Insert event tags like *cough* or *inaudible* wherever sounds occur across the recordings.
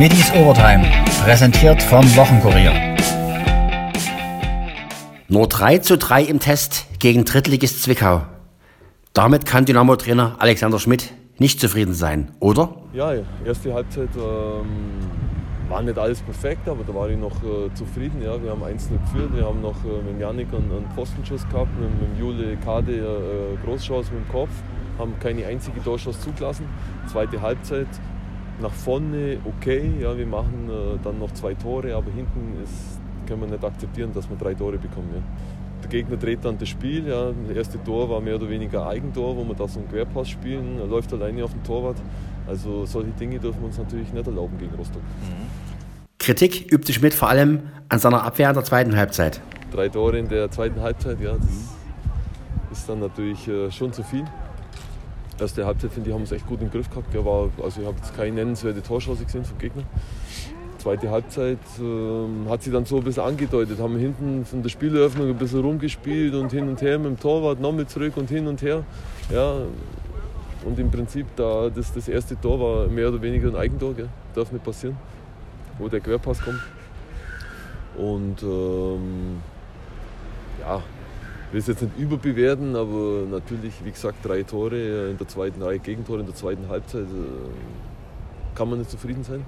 Schmittis Overtime, präsentiert vom Wochenkurier. Nur 3 zu 3 im Test gegen Drittligist Zwickau. Damit kann Dynamo-Trainer Alexander Schmidt nicht zufrieden sein, oder? Ja, erste Halbzeit ähm, war nicht alles perfekt, aber da war ich noch äh, zufrieden. Ja. Wir haben 1 geführt, wir haben noch äh, mit Janik einen, einen Pfostenschuss gehabt, mit, mit Jule Kade äh, Großchance mit dem Kopf, haben keine einzige Torschuss zugelassen. Zweite Halbzeit nach vorne okay, ja, wir machen äh, dann noch zwei Tore, aber hinten ist, können wir nicht akzeptieren, dass wir drei Tore bekommen. Ja. Der Gegner dreht dann das Spiel. Ja. Das erste Tor war mehr oder weniger Eigentor, wo wir da so einen Querpass spielen. Er läuft alleine auf den Torwart. Also solche Dinge dürfen wir uns natürlich nicht erlauben gegen Rostock. Kritik übte Schmidt vor allem an seiner Abwehr in der zweiten Halbzeit. Drei Tore in der zweiten Halbzeit, ja, das ist dann natürlich äh, schon zu viel. Erste Halbzeit, finde ich, haben es echt gut im Griff gehabt. Ja, war, also ich habe jetzt keine nennenswerte Torchance gesehen vom Gegner. Zweite Halbzeit ähm, hat sie dann so ein bisschen angedeutet. Haben hinten von der Spieleröffnung ein bisschen rumgespielt und hin und her mit dem Torwart, nochmal zurück und hin und her. Ja, und im Prinzip, da das, das erste Tor war mehr oder weniger ein Eigentor, gell? darf nicht passieren, wo der Querpass kommt. Und ähm, ja, will es jetzt nicht überbewerten, aber natürlich, wie gesagt, drei Tore in der zweiten Reihe, Gegentore in der zweiten Halbzeit, äh, kann man nicht zufrieden sein.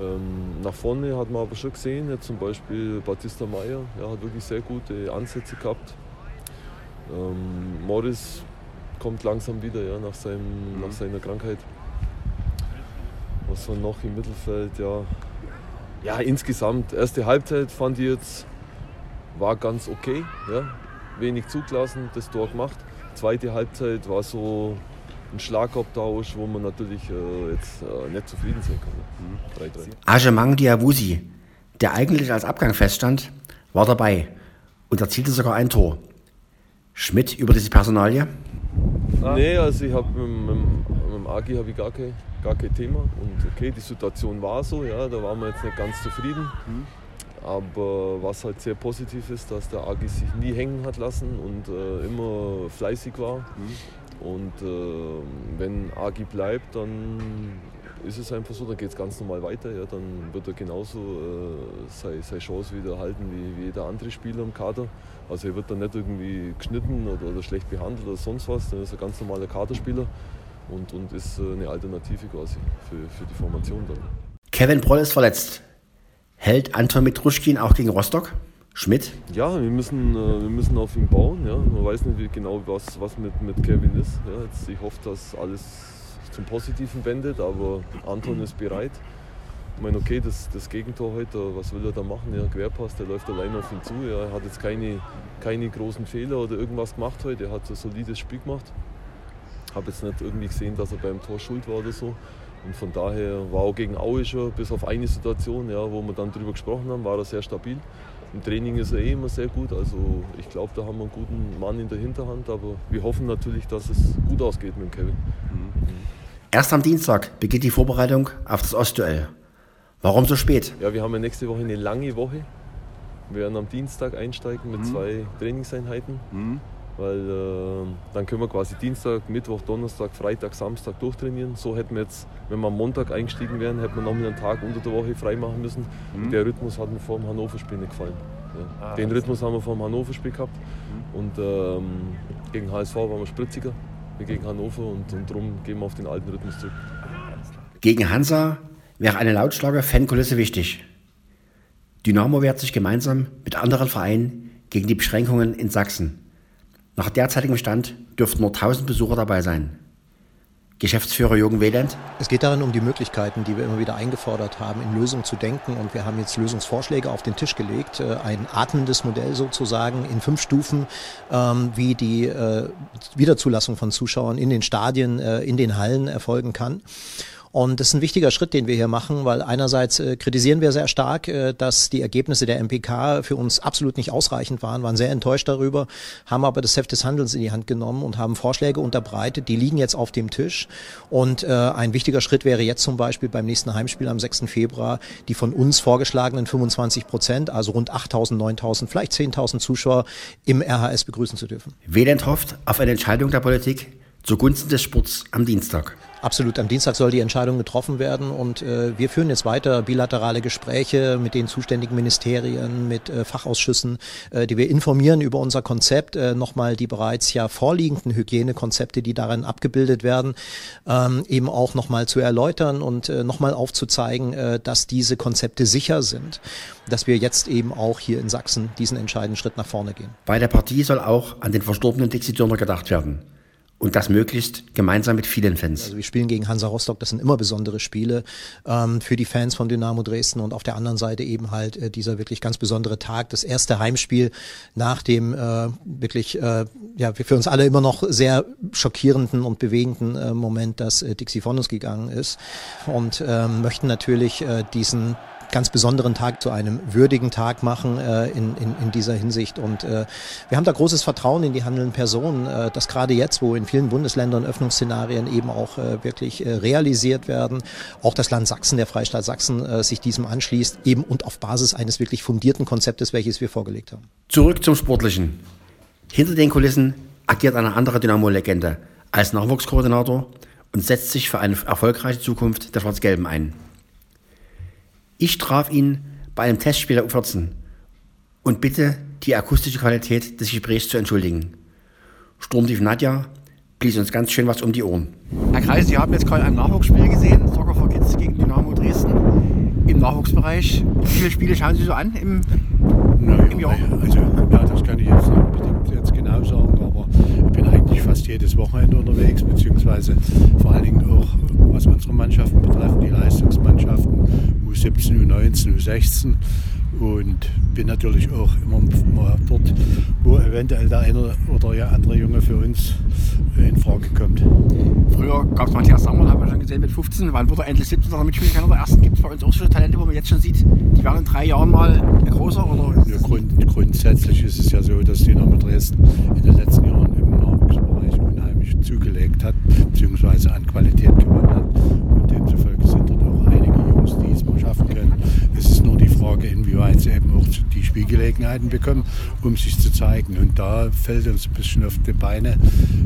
Ähm, nach vorne hat man aber schon gesehen, jetzt zum Beispiel Batista Meyer, ja, hat wirklich sehr gute Ansätze gehabt. Ähm, Morris kommt langsam wieder ja, nach, seinem, nach seiner Krankheit. Was war noch im Mittelfeld? Ja, ja insgesamt, erste Halbzeit fand ich jetzt, war ganz okay. Ja. Wenig zugelassen, das Tor gemacht. Zweite Halbzeit war so ein Schlagabtausch, wo man natürlich äh, jetzt äh, nicht zufrieden sein kann. 3-3. Ajemang Diawusi, der eigentlich als Abgang feststand, war dabei und erzielte sogar ein Tor. Schmidt über diese Personalie? Nee, also ich habe mit, mit, mit dem Agi habe ich gar kein, gar kein Thema. Und okay, die Situation war so, ja, da waren wir jetzt nicht ganz zufrieden. Aber was halt sehr positiv ist, dass der Agi sich nie hängen hat lassen und äh, immer fleißig war. Und äh, wenn Agi bleibt, dann ist es einfach so, dann geht es ganz normal weiter. Ja, dann wird er genauso äh, seine, seine Chance wieder halten wie, wie jeder andere Spieler im Kader. Also er wird dann nicht irgendwie geschnitten oder, oder schlecht behandelt oder sonst was. Dann ist er ein ganz normaler Kaderspieler und, und ist äh, eine Alternative quasi für, für die Formation dann. Kevin Proll ist verletzt. Hält Anton Mitruschkin auch gegen Rostock? Schmidt? Ja, wir müssen, äh, wir müssen auf ihn bauen. Ja. Man weiß nicht genau, was, was mit, mit Kevin ist. Ja. Jetzt, ich hoffe, dass alles zum Positiven wendet, aber Anton ist bereit. Ich meine, okay, das, das Gegentor heute, was will er da machen? Ja, Querpass, der läuft allein auf ihn zu. Ja, er hat jetzt keine, keine großen Fehler oder irgendwas gemacht heute. Er hat ein solides Spiel gemacht. Habe jetzt nicht irgendwie gesehen, dass er beim Tor schuld war oder so. Und von daher war auch gegen Aue schon, bis auf eine Situation, ja, wo wir dann drüber gesprochen haben, war er sehr stabil. Im Training ist er eh immer sehr gut. Also ich glaube, da haben wir einen guten Mann in der Hinterhand. Aber wir hoffen natürlich, dass es gut ausgeht mit dem Kevin. Erst am Dienstag beginnt die Vorbereitung auf das Ostduell. Warum so spät? Ja, wir haben ja nächste Woche eine lange Woche. Wir werden am Dienstag einsteigen mit zwei Trainingseinheiten. Weil äh, dann können wir quasi Dienstag, Mittwoch, Donnerstag, Freitag, Samstag durchtrainieren. So hätten wir jetzt, wenn wir am Montag eingestiegen wären, hätten wir noch einen Tag unter der Woche frei machen müssen. Der Rhythmus hat mir vor dem Hannover-Spiel nicht gefallen. Ja. Den Rhythmus haben wir vor dem Hannover-Spiel gehabt. Und ähm, gegen HSV waren wir spritziger wie gegen Hannover und, und darum gehen wir auf den alten Rhythmus zurück. Gegen Hansa wäre eine lautstarke Fankulisse wichtig. Dynamo wehrt sich gemeinsam mit anderen Vereinen gegen die Beschränkungen in Sachsen. Nach derzeitigem Stand dürften nur 1000 Besucher dabei sein. Geschäftsführer Jürgen Wehland. Es geht darin um die Möglichkeiten, die wir immer wieder eingefordert haben, in Lösungen zu denken. Und wir haben jetzt Lösungsvorschläge auf den Tisch gelegt. Äh, Ein atmendes Modell sozusagen in fünf Stufen, ähm, wie die äh, Wiederzulassung von Zuschauern in den Stadien, äh, in den Hallen erfolgen kann. Und das ist ein wichtiger Schritt, den wir hier machen, weil einerseits äh, kritisieren wir sehr stark, äh, dass die Ergebnisse der MPK für uns absolut nicht ausreichend waren, waren sehr enttäuscht darüber, haben aber das Heft des Handelns in die Hand genommen und haben Vorschläge unterbreitet, die liegen jetzt auf dem Tisch. Und äh, ein wichtiger Schritt wäre jetzt zum Beispiel beim nächsten Heimspiel am 6. Februar die von uns vorgeschlagenen 25 Prozent, also rund 8.000, 9.000, vielleicht 10.000 Zuschauer im RHS begrüßen zu dürfen. Wehland hofft auf eine Entscheidung der Politik zugunsten des Sports am Dienstag. Absolut. Am Dienstag soll die Entscheidung getroffen werden und äh, wir führen jetzt weiter bilaterale Gespräche mit den zuständigen Ministerien, mit äh, Fachausschüssen, äh, die wir informieren über unser Konzept, äh, nochmal die bereits ja vorliegenden Hygienekonzepte, die darin abgebildet werden, ähm, eben auch nochmal zu erläutern und äh, nochmal aufzuzeigen, äh, dass diese Konzepte sicher sind, dass wir jetzt eben auch hier in Sachsen diesen entscheidenden Schritt nach vorne gehen. Bei der Partie soll auch an den verstorbenen Dixie Dörner gedacht werden. Und das möglichst gemeinsam mit vielen Fans. Also wir spielen gegen Hansa Rostock, das sind immer besondere Spiele ähm, für die Fans von Dynamo Dresden und auf der anderen Seite eben halt äh, dieser wirklich ganz besondere Tag, das erste Heimspiel nach dem äh, wirklich äh, ja für uns alle immer noch sehr schockierenden und bewegenden äh, Moment, dass äh, Dixie von uns gegangen ist und ähm, möchten natürlich äh, diesen ganz besonderen Tag zu einem würdigen Tag machen äh, in, in, in dieser Hinsicht. Und äh, wir haben da großes Vertrauen in die handelnden Personen, äh, dass gerade jetzt, wo in vielen Bundesländern Öffnungsszenarien eben auch äh, wirklich äh, realisiert werden, auch das Land Sachsen, der Freistaat Sachsen, äh, sich diesem anschließt, eben und auf Basis eines wirklich fundierten Konzeptes, welches wir vorgelegt haben. Zurück zum Sportlichen. Hinter den Kulissen agiert eine andere Dynamo-Legende als Nachwuchskoordinator und setzt sich für eine erfolgreiche Zukunft der Schwarz-Gelben ein. Ich traf ihn bei einem Testspiel der U14 und bitte die akustische Qualität des Gesprächs zu entschuldigen. Sturmtief Nadja blies uns ganz schön was um die Ohren. Herr Kreis, Sie haben jetzt gerade ein Nachwuchsspiel gesehen, Soccer for Kids gegen Dynamo Dresden im Nachwuchsbereich. Wie viele Spiele schauen Sie so an im, naja, im Jahr? Also, ja, das kann ich jetzt nicht unbedingt jetzt genau sagen, aber ich bin eigentlich fast jedes Wochenende unterwegs, beziehungsweise vor allen Dingen auch, was unsere Mannschaften betreffen, die Leistungsmannschaften, U17, U19, U16 und bin natürlich auch immer, immer dort, wo eventuell der eine oder der andere Junge für uns in Frage kommt. Früher gab es Matthias Sammer, haben wir schon gesehen, mit 15. Wann wurde er endlich 17 oder mitspielen kann? Der ersten gibt es bei uns auch schon Talente, wo man jetzt schon sieht, die werden in drei Jahren mal größer? Oder ja, grund, grundsätzlich ist es ja so, dass Dynamo Dresden in den letzten Jahren im Nachwuchsbereich unheimlich zugelegt hat, beziehungsweise an Qualität gewonnen hat. Und demzufolge sind dort auch einige Jungs, die es mal schaffen können. Es ist nur die Frage, inwieweit sie eben auch die Spielgelegenheiten bekommen, um sich zu zeigen. Und da fällt uns ein bisschen auf die Beine,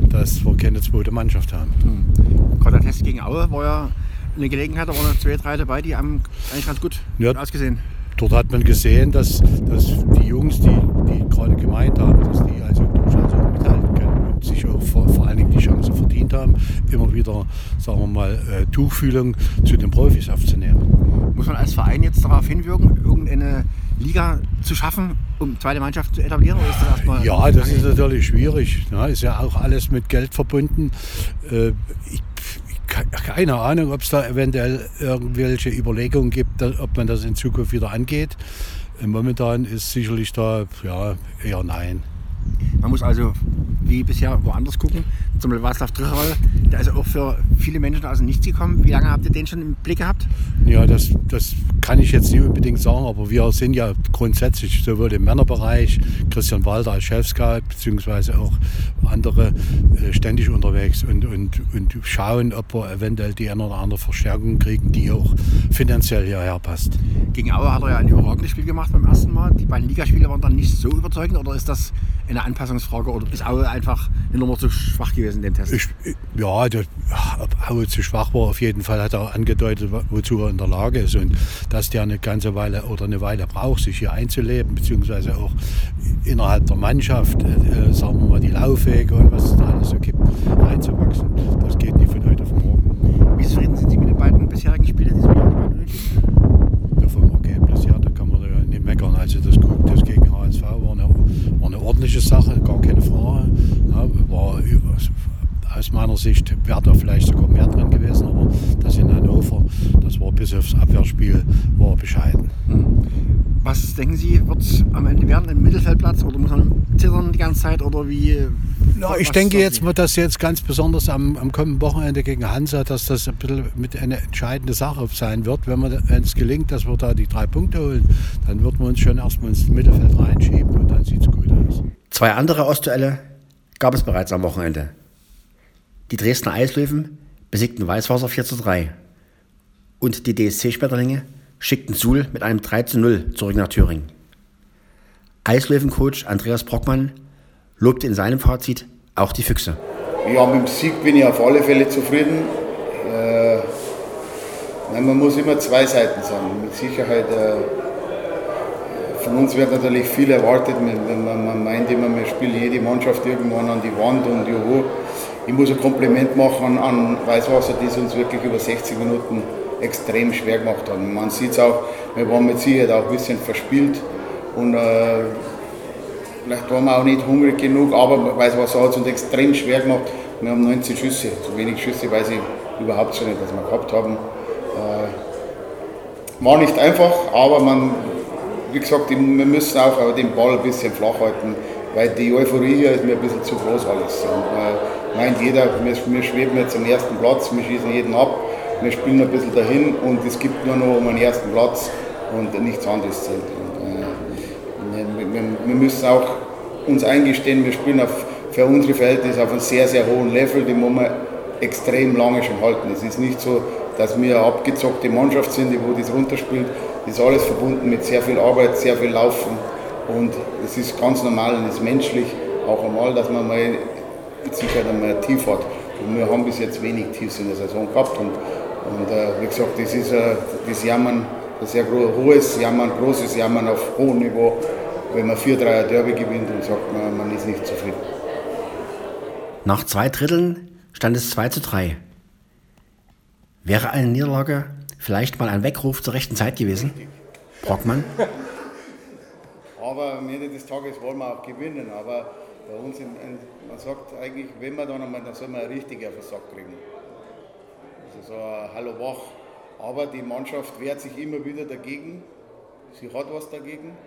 dass wir keine zweite Mannschaft haben. Hm. Gerade der Test gegen Aue war ja eine Gelegenheit, da waren noch zwei, drei dabei, die haben eigentlich ganz gut ja, ausgesehen. Dort hat man gesehen, dass, dass die Jungs, die, die gerade gemeint haben, dass die also durchaus auch mithalten können und sich auch vor, vor allen Dingen die Chance verdient haben, immer wieder, sagen wir mal, äh, Tuchfühlung zu den Profis aufzunehmen. Muss man als Verein jetzt darauf hinwirken, irgendeine Liga zu schaffen, um zweite Mannschaft zu etablieren? Oder ist das erstmal ja, das ist natürlich schwierig. Ne? Ist ja auch alles mit Geld verbunden. Äh, ich keine Ahnung, ob es da eventuell irgendwelche Überlegungen gibt, ob man das in Zukunft wieder angeht. Momentan ist sicherlich da ja, eher nein. Man muss also wie bisher woanders gucken. Zum Beispiel Václav Tricherl, der ist auch für viele Menschen aus dem Nichts gekommen. Wie lange habt ihr den schon im Blick gehabt? Ja, das, das kann ich jetzt nicht unbedingt sagen, aber wir sind ja grundsätzlich sowohl im Männerbereich, Christian Walter als Chefscout, beziehungsweise auch andere äh, ständig unterwegs und, und, und schauen, ob wir eventuell die eine oder andere Verstärkung kriegen, die auch finanziell hierher passt. Gegen Aue hat er ja ein überragendes Spiel gemacht beim ersten Mal. Die beiden Ligaspiele waren dann nicht so überzeugend oder ist das eine Anpassungsfrage oder ist Aue einfach eine Nummer zu schwach gewesen in dem Test? Ich, ja, der, ob Aue zu schwach war, auf jeden Fall hat er angedeutet, wozu er in der Lage ist und dass der eine ganze Weile oder eine Weile braucht, sich hier einzuleben, beziehungsweise auch innerhalb der Mannschaft, äh, sagen wir mal, die Laufwege und was es da alles so gibt, reinzuwachsen. Das geht nicht von heute auf morgen. Wie zufrieden sind Sie mit den beiden bisherigen Spielen, die Sie mit ja, vom Ergebnis her, da kann man ja nicht meckern. Also das, das gegen HSV war eine, war eine ordentliche Sache, gar keine Frage. Ja, war aus meiner Sicht wäre da vielleicht sogar mehr drin gewesen, aber das in Hannover, das war bis aufs Abwehrspiel, war bescheiden. Hm. Was denken Sie, wird es am Ende werden im Mittelfeldplatz oder muss man zittern die ganze Zeit oder wie? Ja, ich denke jetzt, mal, dass jetzt ganz besonders am, am kommenden Wochenende gegen Hansa, dass das ein bisschen mit eine entscheidende Sache sein wird. Wenn es gelingt, dass wir da die drei Punkte holen, dann wird man uns schon erstmal ins Mittelfeld reinschieben und dann sieht es gut aus. Zwei andere Ostduelle gab es bereits am Wochenende. Die Dresdner Eislöwen besiegten Weißwasser 4 zu 3 und die DSC-Schmetterlinge schickten Suhl mit einem 3 zu 0 zurück nach Thüringen. Eislöwen-Coach Andreas Brockmann lobte in seinem Fazit auch die Füchse. Ja, mit dem Sieg bin ich auf alle Fälle zufrieden. Nein, man muss immer zwei Seiten sagen. Mit Sicherheit, äh, von uns wird natürlich viel erwartet. Man, man, man, meint immer, wir spielen jede Mannschaft irgendwann an die Wand und juhu. Ich muss ein Kompliment machen an, Weißwasser, die es uns wirklich über 60 Minuten extrem schwer gemacht haben. Man sieht es auch, wir waren mit Sicherheit auch ein bisschen verspielt und äh, vielleicht waren wir auch nicht hungrig genug, aber Weißwasser hat es uns extrem schwer gemacht. Wir haben 19 Schüsse, so wenig Schüsse weiß ich überhaupt schon nicht, dass wir gehabt haben. Äh, war nicht einfach, aber man, wie gesagt, wir müssen auch den Ball ein bisschen flach halten, weil die Euphorie hier ist mir ein bisschen zu groß alles. Und, äh, meint jeder, wir, schweben jetzt am ersten Platz, wir schießen jeden ab, wir spielen ein bisschen dahin und es gibt nur noch um einen ersten Platz und nichts anderes zählt. Und, äh, wir, wir, wir, müssen auch uns eingestehen, wir spielen auf, für unsere Verhältnisse auf einem sehr, sehr hohen Level, den muss man extrem lange schon halten. Es ist nicht so, dass wir eine abgezockte Mannschaft sind, die wo das runterspielt. Das ist alles verbunden mit sehr viel Arbeit, sehr viel Laufen und es ist ganz normal und es ist menschlich auch einmal, dass man mal mit Sicherheit einmal ein Tief hat. Und wir haben bis jetzt wenig Tiefs in der Saison gehabt und, und äh, wie gesagt, das ist äh, das Jammern, ein sehr hohes Jammern, großes Jammern auf hohem Niveau, wenn man 4-3 Derby gewinnt und sagt, man, man ist nicht zufrieden. Nach zwei Dritteln stand es 2 zu 3. Wäre eine Niederlage vielleicht mal ein Weckruf zur rechten Zeit gewesen? Brockmann? *laughs* Aber am Ende des Tages wollen wir auch gewinnen. Aber bei uns, in, man sagt eigentlich, wenn wir dann einmal, dann soll man richtig auf den Sack kriegen. Also so ein Hallo wach. Aber die Mannschaft wehrt sich immer wieder dagegen. Sie hat was dagegen.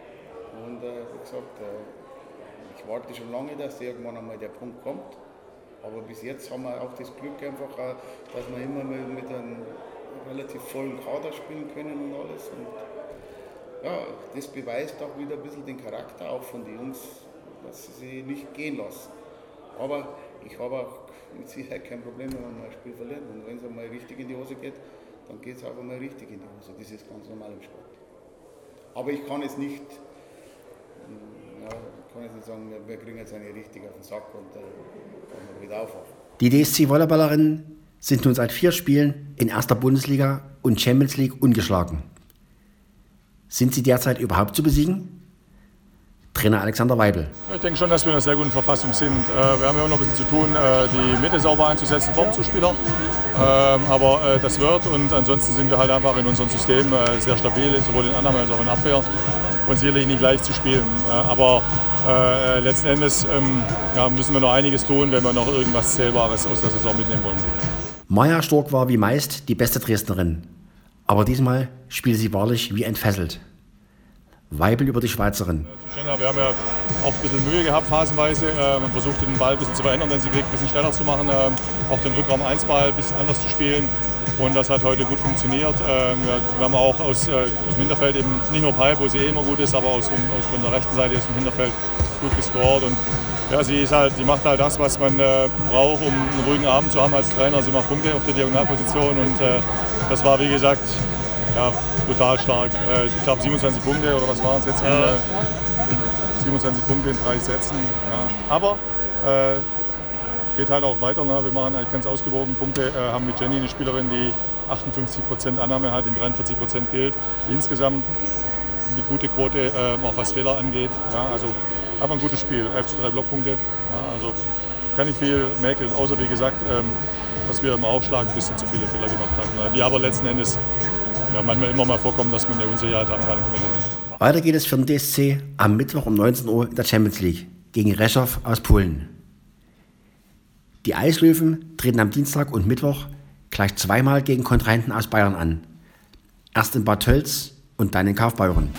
Und äh, wie gesagt, äh, ich warte schon lange, dass irgendwann einmal der Punkt kommt. Aber bis jetzt haben wir auch das Glück einfach, dass wir immer mit einem relativ vollen Kader spielen können und alles. Und ja, das beweist auch wieder ein bisschen den Charakter auch von den Jungs, dass sie nicht gehen lassen. Aber ich habe auch mit Sicherheit kein Problem, wenn man mal ein Spiel verliert. Und wenn es einmal richtig in die Hose geht, dann geht es auch einmal richtig in die Hose. Das ist ganz normal im Sport. Aber ich kann es nicht, ja, kann jetzt nicht sagen, wir kriegen jetzt eine richtig auf den Sack und äh, dann wieder aufwachen. Die DSC Volleyballerinnen sind nun seit vier Spielen in erster Bundesliga und Champions League ungeschlagen. Sind sie derzeit überhaupt zu besiegen? Trainer Alexander Weibel. Ich denke schon, dass wir in einer sehr guten Verfassung sind. Äh, wir haben ja auch noch ein bisschen zu tun, äh, die Mitte sauber einzusetzen vom Zuspieler. Ähm, aber äh, das wird und ansonsten sind wir halt einfach in unserem System sehr stabil, sowohl in Annahme als auch in Abwehr und sicherlich nicht leicht zu spielen. Aber letzten Endes ähm, müssen wir noch einiges tun, wenn wir noch irgendwas Zählbares aus der Saison mitnehmen wollen. Maja Stork war wie meist die beste Dresdnerin. Aber diesmal spielte sie wahrlich wie entfesselt. Weibel über die Schweizerin. Wir haben ja auch ein bisschen Mühe gehabt, phasenweise. Äh, man versucht den Ball ein bisschen zu verändern, wenn sie kriegt, ein bisschen schneller zu machen, ähm, auch den Rückraum 1 Ball ein bisschen anders zu spielen. Und das hat heute gut funktioniert. Ähm, wir haben auch aus, äh, aus dem Hinterfeld eben nicht nur Pipe, wo sie eh immer gut ist, aber aus, aus von der rechten Seite aus dem Hinterfeld gut gescored. Und ja, sie, ist halt, sie macht halt das, was man äh, braucht, um einen ruhigen Abend zu haben als Trainer. Sie macht Punkte auf der Diagonalposition und das war, wie gesagt, ja, brutal stark. Äh, ich glaube 27 Punkte oder was waren es jetzt? Ja. 27 Punkte in drei Sätzen. Ja. Aber äh, geht halt auch weiter. Ne? Wir machen eigentlich ganz ausgewogen Punkte, äh, haben mit Jenny eine Spielerin, die 58% Annahme hat und 43% gilt. Insgesamt eine gute Quote, äh, auch was Fehler angeht. Ja? Also einfach ein gutes Spiel. 11 zu 3 Blockpunkte. Ja? Also kann ich viel mäkeln, außer wie gesagt, ähm, dass wir im Aufschlag ein bisschen zu viele Fehler gemacht haben. Die aber letzten Endes ja, manchmal immer mal vorkommen, dass man eine Unsicherheit haben kann. Weiter geht es für den DSC am Mittwoch um 19 Uhr in der Champions League gegen Reschow aus Polen. Die Eislöwen treten am Dienstag und Mittwoch gleich zweimal gegen Kontrahenten aus Bayern an. Erst in Bad Tölz und dann in Kaufbeuren.